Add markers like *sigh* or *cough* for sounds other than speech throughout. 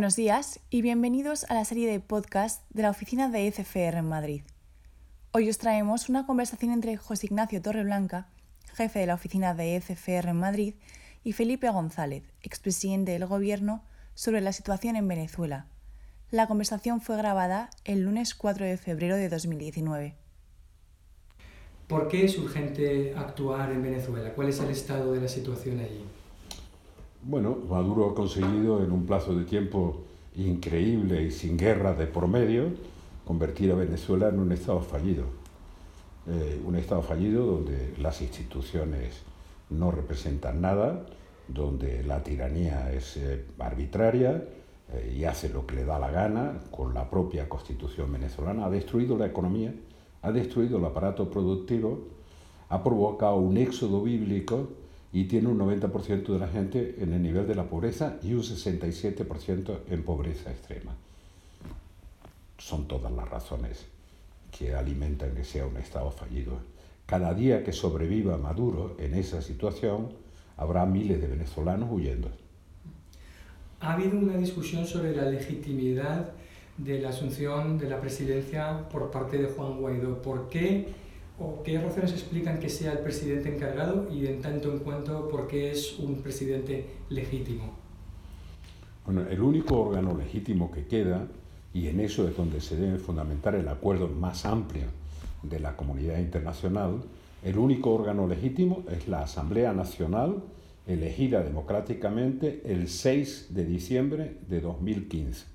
Buenos días y bienvenidos a la serie de podcast de la oficina de ECFR en Madrid. Hoy os traemos una conversación entre José Ignacio Torreblanca, jefe de la oficina de ECFR en Madrid, y Felipe González, expresidente del Gobierno, sobre la situación en Venezuela. La conversación fue grabada el lunes 4 de febrero de 2019. ¿Por qué es urgente actuar en Venezuela? ¿Cuál es el estado de la situación allí? Bueno, Maduro ha conseguido en un plazo de tiempo increíble y sin guerra de por medio convertir a Venezuela en un Estado fallido. Eh, un Estado fallido donde las instituciones no representan nada, donde la tiranía es eh, arbitraria eh, y hace lo que le da la gana con la propia constitución venezolana. Ha destruido la economía, ha destruido el aparato productivo, ha provocado un éxodo bíblico y tiene un 90% de la gente en el nivel de la pobreza y un 67% en pobreza extrema. Son todas las razones que alimentan que sea un Estado fallido. Cada día que sobreviva Maduro en esa situación, habrá miles de venezolanos huyendo. Ha habido una discusión sobre la legitimidad de la asunción de la presidencia por parte de Juan Guaidó. ¿Por qué o qué razones explican que sea el presidente encargado y en tanto en cuanto por qué es un presidente legítimo? Bueno, el único órgano legítimo que queda, y en eso es donde se debe fundamentar el acuerdo más amplio de la comunidad internacional, el único órgano legítimo es la Asamblea Nacional elegida democráticamente el 6 de diciembre de 2015.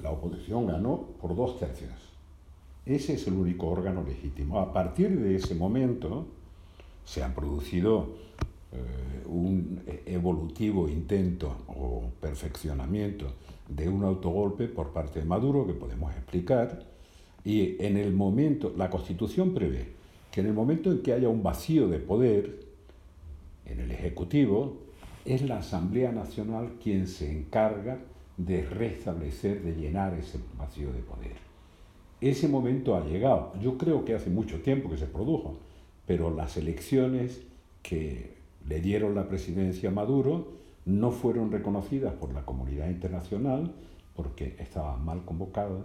La oposición ganó por dos tercios. Ese es el único órgano legítimo. A partir de ese momento se han producido eh, un evolutivo intento o perfeccionamiento de un autogolpe por parte de Maduro que podemos explicar y en el momento, la Constitución prevé que en el momento en que haya un vacío de poder en el Ejecutivo, es la Asamblea Nacional quien se encarga de restablecer, de llenar ese vacío de poder. Ese momento ha llegado. Yo creo que hace mucho tiempo que se produjo, pero las elecciones que le dieron la presidencia a Maduro no fueron reconocidas por la comunidad internacional porque estaban mal convocadas,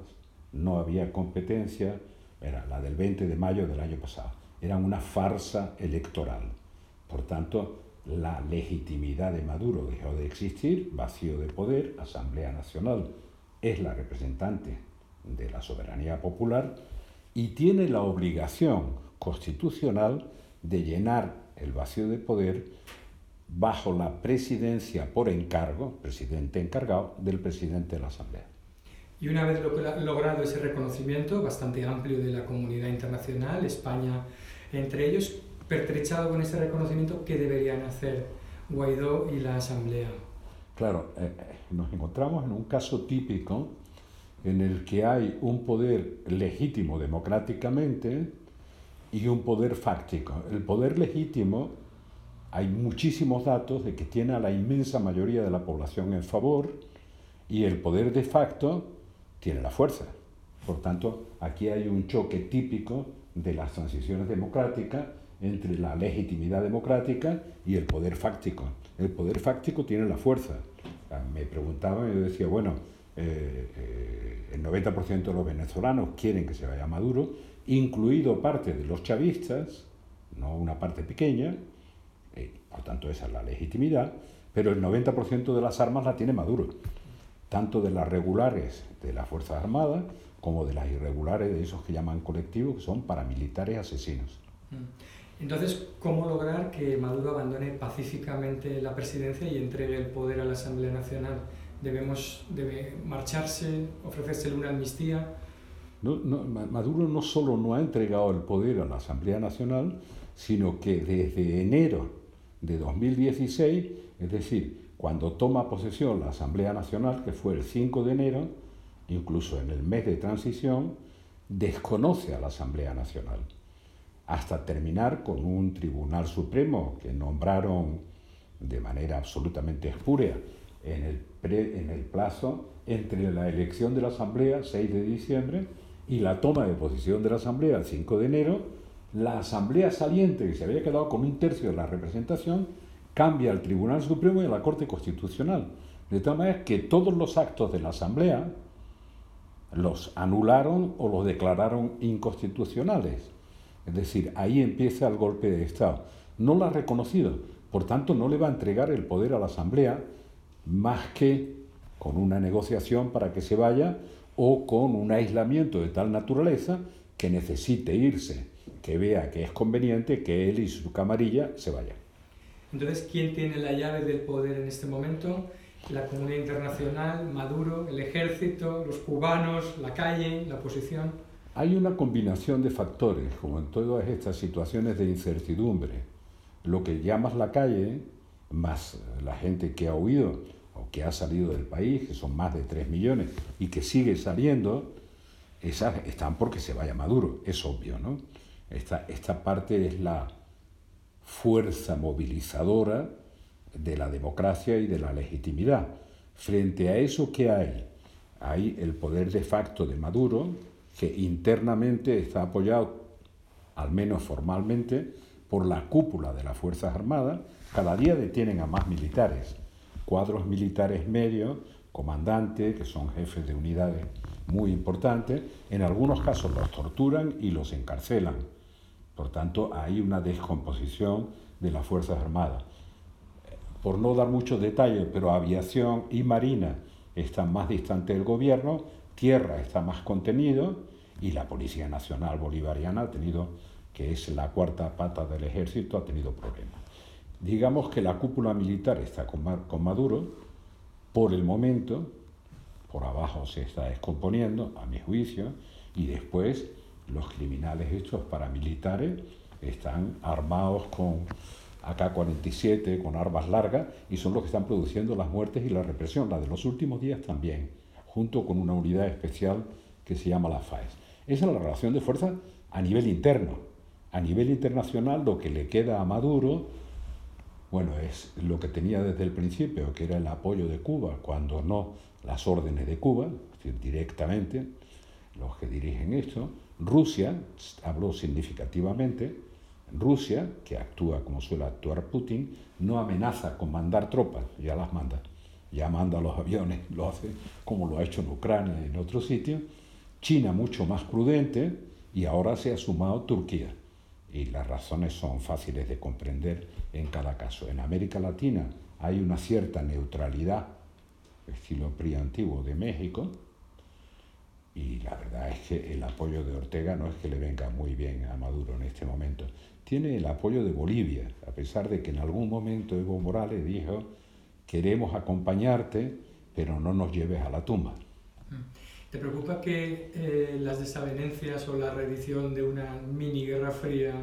no había competencia, era la del 20 de mayo del año pasado, era una farsa electoral. Por tanto, la legitimidad de Maduro dejó de existir, vacío de poder, Asamblea Nacional es la representante de la soberanía popular y tiene la obligación constitucional de llenar el vacío de poder bajo la presidencia por encargo, presidente encargado, del presidente de la Asamblea. Y una vez logrado ese reconocimiento bastante amplio de la comunidad internacional, España entre ellos, pertrechado con ese reconocimiento, ¿qué deberían hacer Guaidó y la Asamblea? Claro, eh, eh, nos encontramos en un caso típico en el que hay un poder legítimo democráticamente y un poder fáctico. El poder legítimo, hay muchísimos datos de que tiene a la inmensa mayoría de la población en favor y el poder de facto tiene la fuerza. Por tanto, aquí hay un choque típico de las transiciones democráticas entre la legitimidad democrática y el poder fáctico. El poder fáctico tiene la fuerza. Me preguntaban y yo decía, bueno, eh, el 90% de los venezolanos quieren que se vaya Maduro, incluido parte de los chavistas, no una parte pequeña, eh, por tanto esa es la legitimidad, pero el 90% de las armas la tiene Maduro, tanto de las regulares de las Fuerzas Armadas como de las irregulares de esos que llaman colectivos, que son paramilitares asesinos. Mm. Entonces, ¿cómo lograr que Maduro abandone pacíficamente la presidencia y entregue el poder a la Asamblea Nacional? ¿Debemos, ¿Debe marcharse, ofrecerse una amnistía? Maduro no solo no ha entregado el poder a la Asamblea Nacional, sino que desde enero de 2016, es decir, cuando toma posesión la Asamblea Nacional, que fue el 5 de enero, incluso en el mes de transición, desconoce a la Asamblea Nacional, hasta terminar con un Tribunal Supremo que nombraron de manera absolutamente espúrea en el, en el plazo entre la elección de la Asamblea, 6 de diciembre, y la toma de posición de la Asamblea, el 5 de enero, la Asamblea saliente, que se había quedado con un tercio de la representación, cambia al Tribunal Supremo y a la Corte Constitucional De tal manera que todos los actos de la Asamblea los anularon o los declararon inconstitucionales. Es decir, ahí empieza el golpe de Estado. No lo ha reconocido, por tanto no le va a entregar el poder a la Asamblea más que con una negociación para que se vaya o con un aislamiento de tal naturaleza que necesite irse, que vea que es conveniente que él y su camarilla se vayan. Entonces, ¿quién tiene la llave del poder en este momento? La comunidad internacional, Maduro, el ejército, los cubanos, la calle, la oposición. Hay una combinación de factores, como en todas estas situaciones de incertidumbre. Lo que llamas la calle, más la gente que ha huido que ha salido del país, que son más de 3 millones, y que sigue saliendo, esas están porque se vaya Maduro, es obvio, ¿no? Esta, esta parte es la fuerza movilizadora de la democracia y de la legitimidad. Frente a eso, ¿qué hay? Hay el poder de facto de Maduro, que internamente está apoyado, al menos formalmente, por la cúpula de las Fuerzas Armadas. Cada día detienen a más militares, cuadros militares medios, comandantes, que son jefes de unidades muy importantes. En algunos casos los torturan y los encarcelan. Por tanto, hay una descomposición de las Fuerzas Armadas. Por no dar muchos detalles, pero aviación y marina están más distantes del gobierno, tierra está más contenido y la Policía Nacional Bolivariana ha tenido, que es la cuarta pata del ejército, ha tenido problemas. Digamos que la cúpula militar está con Maduro, por el momento, por abajo se está descomponiendo, a mi juicio, y después los criminales estos paramilitares están armados con AK-47, con armas largas, y son los que están produciendo las muertes y la represión, la de los últimos días también, junto con una unidad especial que se llama la FAES. Esa es la relación de fuerza a nivel interno. A nivel internacional, lo que le queda a Maduro, bueno, es lo que tenía desde el principio, que era el apoyo de Cuba, cuando no las órdenes de Cuba, es decir, directamente, los que dirigen esto, Rusia habló significativamente, Rusia, que actúa como suele actuar Putin, no amenaza con mandar tropas, ya las manda, ya manda los aviones, *laughs* lo hace como lo ha hecho en Ucrania y en otros sitios. China mucho más prudente y ahora se ha sumado Turquía. Y las razones son fáciles de comprender en cada caso. En América Latina hay una cierta neutralidad, estilo PRI antiguo de México, y la verdad es que el apoyo de Ortega no es que le venga muy bien a Maduro en este momento. Tiene el apoyo de Bolivia, a pesar de que en algún momento Evo Morales dijo, queremos acompañarte, pero no nos lleves a la tumba. Mm. ¿Te preocupa que eh, las desavenencias o la reedición de una mini guerra fría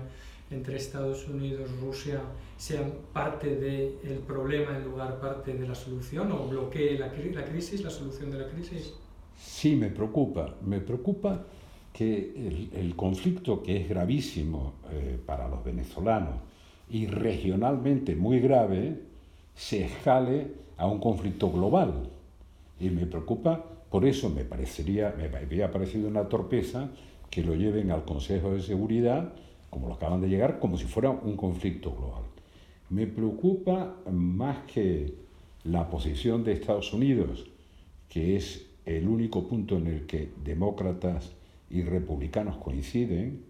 entre Estados Unidos y Rusia sean parte del problema en lugar parte de la solución o bloquee la, la crisis, la solución de la crisis? Sí, me preocupa. Me preocupa que el, conflicto, que es gravísimo eh, para los venezolanos y regionalmente muy grave, se escale a un conflicto global. Y me preocupa, por eso me parecería, me había parecido una torpeza que lo lleven al Consejo de Seguridad, como lo acaban de llegar, como si fuera un conflicto global. Me preocupa más que la posición de Estados Unidos, que es el único punto en el que demócratas y republicanos coinciden,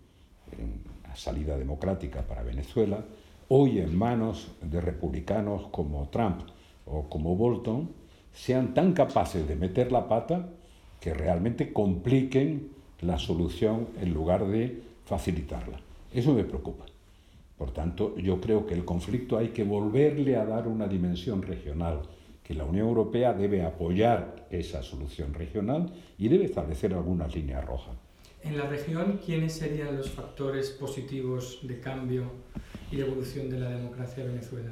en la salida democrática para Venezuela, hoy en manos de republicanos como Trump o como Bolton, sean tan capaces de meter la pata que realmente compliquen la solución en lugar de facilitarla. Eso me preocupa. Por tanto, yo creo que el conflicto hay que volverle a dar una dimensión regional que la Unión Europea debe apoyar esa solución regional y debe establecer algunas líneas rojas. En la región, ¿quiénes serían los factores positivos de cambio y de evolución de la democracia de Venezuela?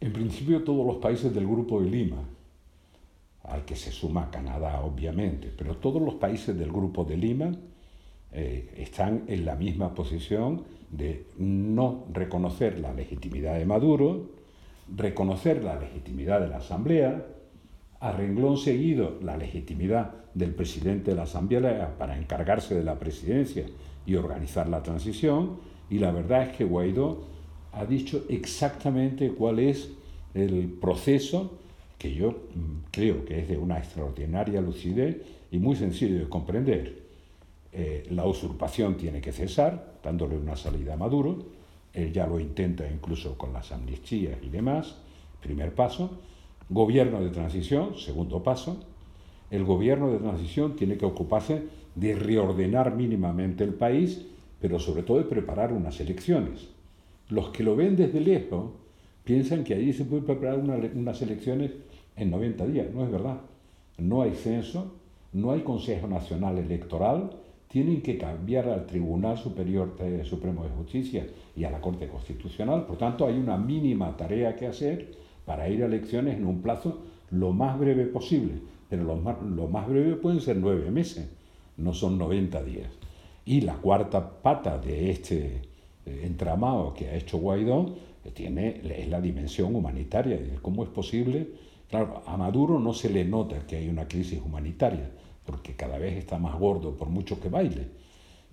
En principio todos los países del Grupo de Lima, al que se suma Canadá obviamente, pero todos los países del Grupo de Lima eh, están en la misma posición de no reconocer la legitimidad de Maduro, reconocer la legitimidad de la Asamblea, a renglón seguido la legitimidad del presidente de la Asamblea para encargarse de la presidencia y organizar la transición, y la verdad es que Guaidó ha dicho exactamente cuál es el proceso que yo mm, creo que es de una extraordinaria lucidez y muy sencillo de comprender. Eh, la usurpación tiene que cesar, dándole una salida a Maduro. Él ya lo intenta incluso con las amnistías y demás. Primer paso. Gobierno de transición, segundo paso. El gobierno de transición tiene que ocuparse de reordenar mínimamente el país, pero sobre todo de preparar unas elecciones. Los que lo ven desde lejos piensan que allí se puede preparar unas elecciones en 90 días. No es verdad. No hay censo, no hay Consejo Nacional Electoral, tienen que cambiar al Tribunal Superior Supremo de Justicia y a la Corte Constitucional. Por tanto, hay una mínima tarea que hacer para ir a elecciones en un plazo lo más breve posible. Pero lo más, lo más breve pueden ser nueve meses, no son 90 días. Y la cuarta pata de este eh, entramado que ha hecho Guaidó tiene, es la dimensión humanitaria. ¿Cómo es posible? Claro, a Maduro no se le nota que hay una crisis humanitaria porque cada vez está más gordo por mucho que baile.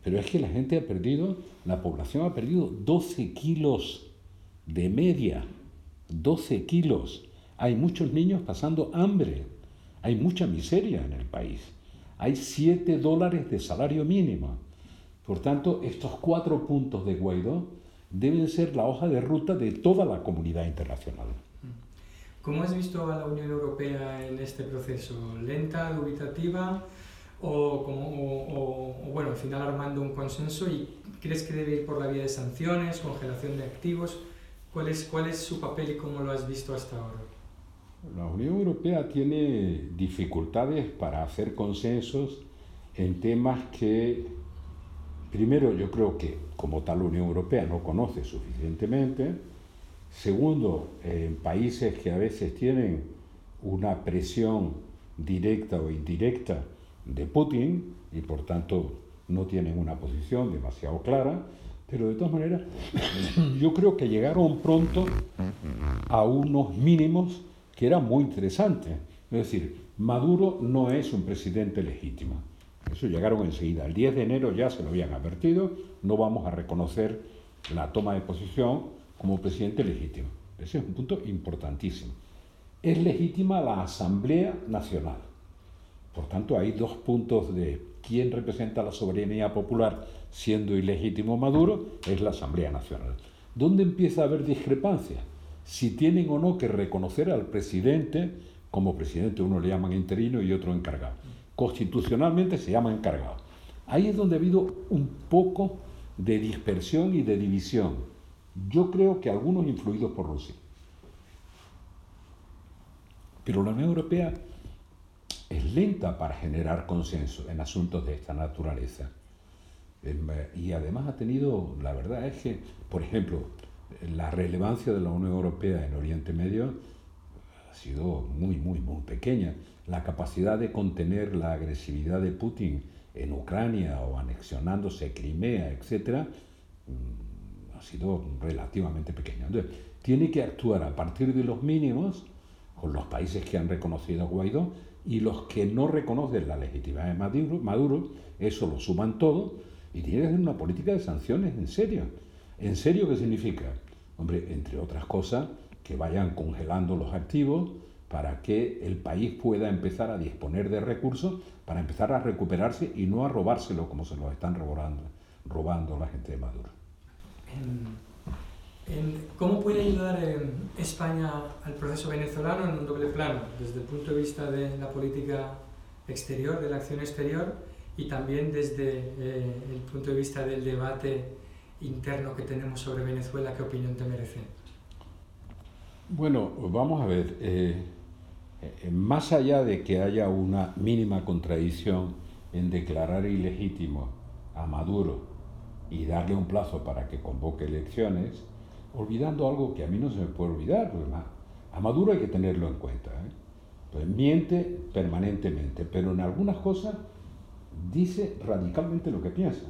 Pero es que la gente ha perdido, la población ha perdido 12 kilos de media, 12 kilos. Hay muchos niños pasando hambre, hay mucha miseria en el país, hay 7 dólares de salario mínimo. Por tanto, estos cuatro puntos de Guaidó deben ser la hoja de ruta de toda la comunidad internacional. ¿Cómo has visto a la Unión Europea en este proceso? ¿Lenta, dubitativa o, como, bueno, al final armando un consenso? ¿Y crees que debe ir por la vía de sanciones, congelación de activos? ¿Cuál es, cuál es su papel y cómo lo has visto hasta ahora? La Unión Europea tiene dificultades para hacer consensos en temas que, primero, yo creo que como tal la Unión Europea no conoce suficientemente, Segundo, en países que a veces tienen una presión directa o indirecta de Putin y por tanto no tienen una posición demasiado clara, pero de todas maneras *coughs* yo creo que llegaron pronto a unos mínimos que eran muy interesantes. Es decir, Maduro no es un presidente legítimo. Eso llegaron enseguida. El 10 de enero ya se lo habían advertido, no vamos a reconocer la toma de posición como presidente legítimo. Ese es un punto importantísimo. Es legítima la Asamblea Nacional. Por tanto, hay dos puntos de quién representa la soberanía popular siendo ilegítimo Maduro, es la Asamblea Nacional. ¿Dónde empieza a haber discrepancia? Si tienen o no que reconocer al presidente como presidente, uno le llaman interino y otro encargado. Constitucionalmente se llama encargado. Ahí es donde ha habido un poco de dispersión y de división yo creo que algunos influidos por Rusia. Pero la Unión Europea es lenta para generar consenso en asuntos de esta naturaleza. Y además ha tenido, la verdad es que, por ejemplo, la relevancia de la Unión Europea en Oriente Medio sido muy, muy, muy pequeña. La capacidad de contener la agresividad de Putin en Ucrania o anexionándose Crimea, etc., ha sido relativamente pequeño. Entonces, tiene que actuar a partir de los mínimos con los países que han reconocido a Guaidó y los que no reconocen la legitimidad de Maduro, Maduro eso lo suman todo y tiene que hacer una política de sanciones en serio. ¿En serio qué significa? Hombre, entre otras cosas, que vayan congelando los activos para que el país pueda empezar a disponer de recursos para empezar a recuperarse y no a robárselo como se lo están robando, robando la gente de Maduro. ¿Cómo puede ayudar España al proceso venezolano en un doble plano? Desde el punto de vista de la política exterior, de la acción exterior, y también desde eh, el punto de vista del debate interno que tenemos sobre Venezuela, ¿qué opinión te merece? Bueno, vamos a ver, eh, eh, más allá de que haya una mínima contradicción en declarar ilegítimo a Maduro y darle un plazo para que convoque elecciones, olvidando algo que a mí no se me puede olvidar, a Maduro hay que tenerlo en cuenta. ¿eh? Miente permanentemente, pero en algunas cosas dice radicalmente lo que piensa.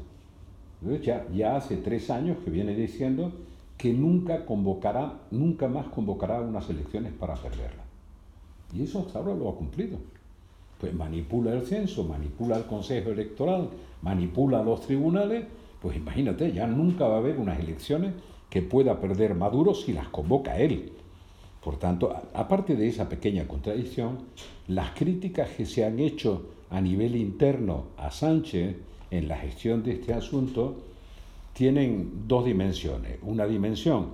ya, ya hace tres años que viene diciendo que nunca convocará, nunca más convocará unas elecciones para perderla. Y eso ahora lo ha cumplido. Pues manipula el censo, manipula el Consejo Electoral, manipula los tribunales pues imagínate, ya nunca va a haber unas elecciones que pueda perder Maduro si las convoca él. Por tanto, aparte de esa pequeña contradicción, las críticas que se han hecho a nivel interno a Sánchez en la gestión de este asunto tienen dos dimensiones. Una dimensión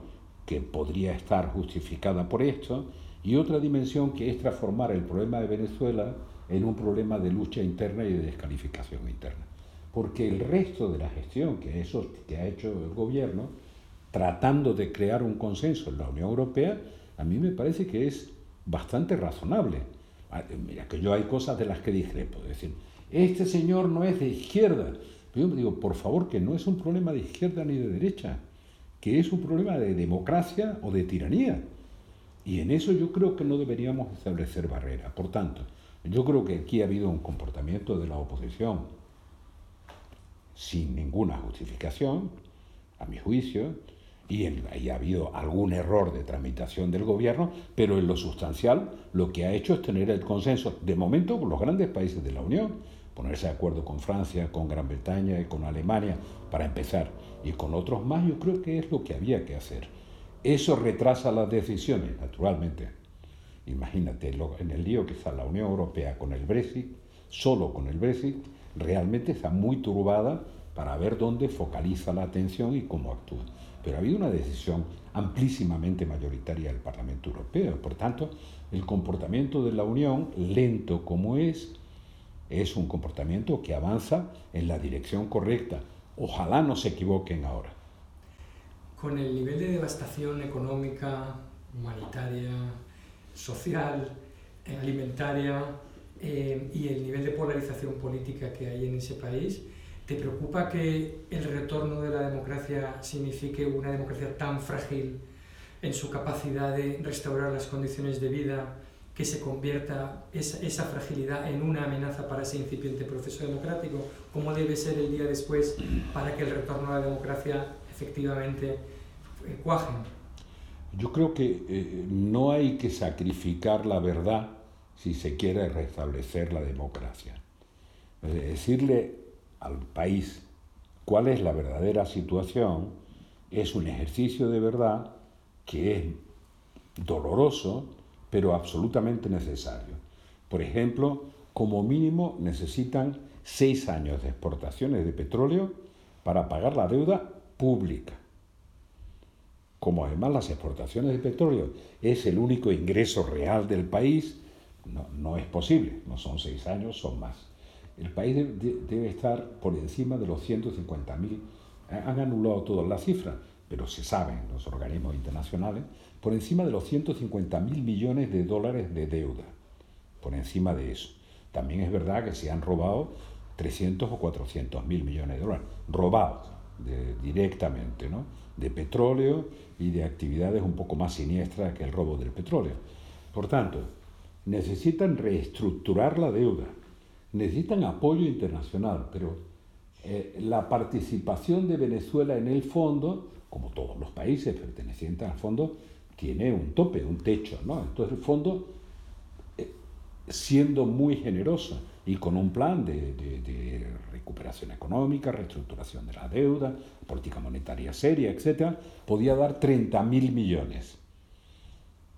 que podría estar justificada por esto y otra dimensión que es transformar el problema de Venezuela en un problema de lucha interna y de descalificación interna. Porque el resto de la gestión que, eso, que ha hecho el gobierno, tratando de crear un consenso en la Unión Europea, a mí me parece que es bastante razonable. Ah, mira, que yo hay cosas de las que discrepo. Es decir, este señor no es de izquierda. Yo me digo, por favor, que no es un problema de izquierda ni de derecha, que es un problema de democracia o de tiranía. Y en eso yo creo que no deberíamos establecer barreras. Por tanto, yo creo que aquí ha habido un comportamiento de la oposición sin ninguna justificación, a mi juicio, y, ha habido algún error de tramitación del gobierno, pero en lo sustancial lo que ha hecho es tener el consenso, de momento, con los grandes países de la Unión, ponerse de acuerdo con Francia, con Gran Bretaña y con Alemania, para empezar, y con otros más, yo creo que es lo que había que hacer. Eso retrasa las decisiones, naturalmente. Imagínate, en el lío que está la Unión Europea con el Brexit, solo con el Brexit, realmente está muy turbada para ver dónde focaliza la atención y cómo actúa. Pero ha habido una decisión amplísimamente mayoritaria del Parlamento Europeo. Por tanto, el comportamiento de la Unión, lento como es, es un comportamiento que avanza en la dirección correcta. Ojalá no se equivoquen ahora con el nivel de devastación económica, humanitaria, social, eh, alimentaria eh, y el nivel de polarización política que hay en ese país, ¿te preocupa que el retorno de la democracia signifique una democracia tan frágil en su capacidad de restaurar las condiciones de vida que se convierta esa, esa, fragilidad en una amenaza para ese incipiente proceso democrático? ¿Cómo debe ser el día después para que el retorno a la democracia efectivamente cuajen. Yo creo que eh, no hay que sacrificar la verdad si se quiere restablecer la democracia. decirle al país cuál es la verdadera situación es un ejercicio de verdad que es doloroso, pero absolutamente necesario. Por ejemplo, como mínimo necesitan seis años de exportaciones de petróleo para pagar la deuda pública como además las exportaciones de petróleo es el único ingreso real del país, no, es posible, no son seis años, son más. El país debe estar por encima de los 150.000, han anulado todas las cifras, pero se saben los organismos internacionales, por encima de los 150.000 millones de dólares de deuda, por encima de eso. También es verdad que se han robado 300 o 400 mil millones de dólares, robados directamente, ¿no? de petróleo y de actividades un poco más siniestras que el robo del petróleo. Por tanto, necesitan reestructurar la deuda, necesitan apoyo internacional, pero eh, la participación de Venezuela en el fondo, como todos los países pertenecientes al fondo, tiene un tope, un techo. ¿no? Entonces el fondo, eh, siendo muy generoso y con un plan de, de recuperación económica, reestructuración de la deuda, política monetaria seria, etc., podía dar 30.000 millones.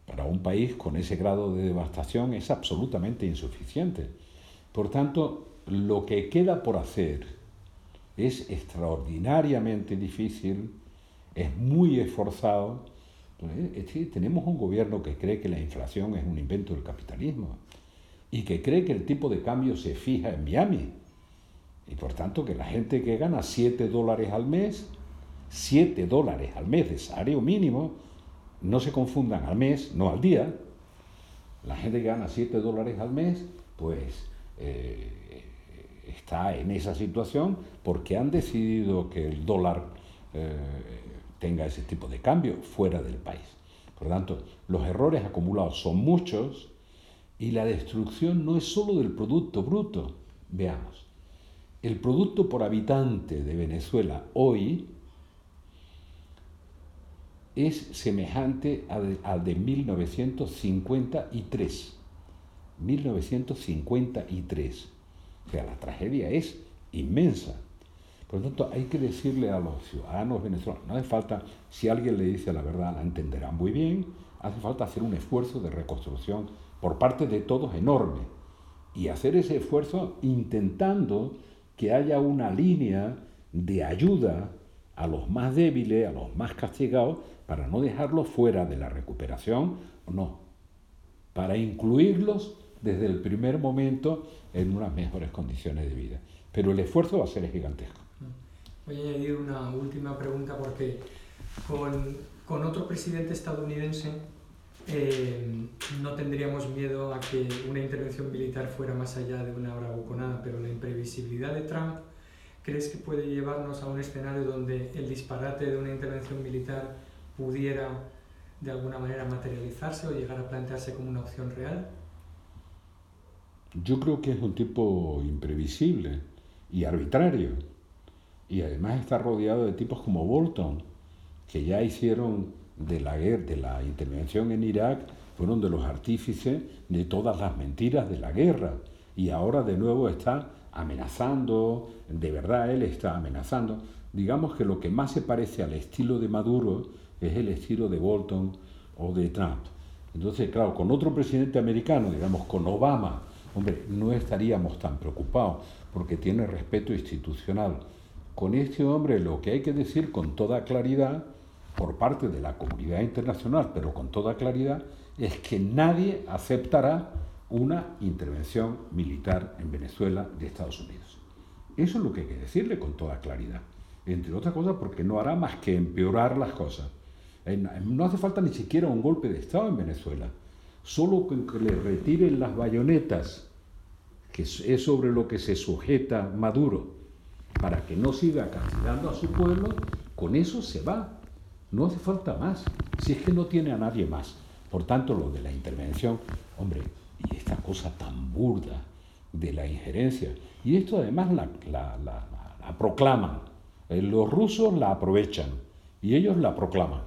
Para un país con ese grado de devastación es absolutamente insuficiente. Por tanto, lo que queda por hacer es extraordinariamente difícil, es muy esforzado. tenemos un gobierno que cree que la inflación es un invento del capitalismo y que cree que el tipo de cambio se fija en Miami y por tanto que la gente que gana 7 dólares al mes, 7 dólares al mes de salario mínimo, no se confundan al mes, no al día. La gente que gana 7 dólares al mes, pues eh, está en esa situación porque han decidido que el dólar eh, tenga ese tipo de cambio fuera del país. Por lo tanto, los errores acumulados son muchos y la destrucción no es solo del Producto Bruto. Veamos. El producto por habitante de Venezuela hoy es semejante al de 1953. 1953. O sea, la tragedia es inmensa. Por lo tanto, hay que decirle a los ciudadanos venezolanos, no hace falta, si alguien le dice la verdad, la entenderá muy bien, hace falta hacer un esfuerzo de reconstrucción por parte de todos enorme. Y hacer ese esfuerzo intentando que haya una línea de ayuda a los más débiles, a los más castigados, para no dejarlos fuera de la recuperación, no, para incluirlos desde el primer momento en unas mejores condiciones de vida. Pero el esfuerzo va a ser gigantesco. Voy a añadir una última pregunta porque con, con otro presidente estadounidense eh, no tendríamos miedo a que una intervención militar fuera más allá de una bravuconada, pero la imprevisibilidad de Trump, ¿crees que puede llevarnos a un escenario donde el disparate de una intervención militar pudiera de alguna manera materializarse o llegar a plantearse como una opción real? Yo creo que es un tipo imprevisible y arbitrario. Y además está rodeado de tipos como Bolton, que ya hicieron de la de la intervención en Irak, fueron de los artífices de todas las mentiras de la guerra. Y ahora de nuevo está amenazando, de verdad él está amenazando. Digamos que lo que más se parece al estilo de Maduro es el estilo de Bolton o de Trump. Entonces, claro, con otro presidente americano, digamos con Obama, hombre, no estaríamos tan preocupados porque tiene respeto institucional. Con este hombre lo que hay que decir con toda claridad, por parte de la comunidad internacional, pero con toda claridad, es que nadie aceptará una intervención militar en Venezuela de Estados Unidos. Eso es lo que hay que decirle con toda claridad. Entre otras cosas porque no hará más que empeorar las cosas. Eh, no hace falta ni siquiera un golpe de Estado en Venezuela. Solo que le retiren las bayonetas, que es sobre lo que se sujeta Maduro, para que no siga castigando a su pueblo, con eso se va. No hace falta más, si es que no tiene a nadie más. Por tanto, lo de la intervención, hombre, y esta cosa tan burda de la injerencia, y esto además la, la proclaman, eh, los rusos la aprovechan y ellos la proclaman.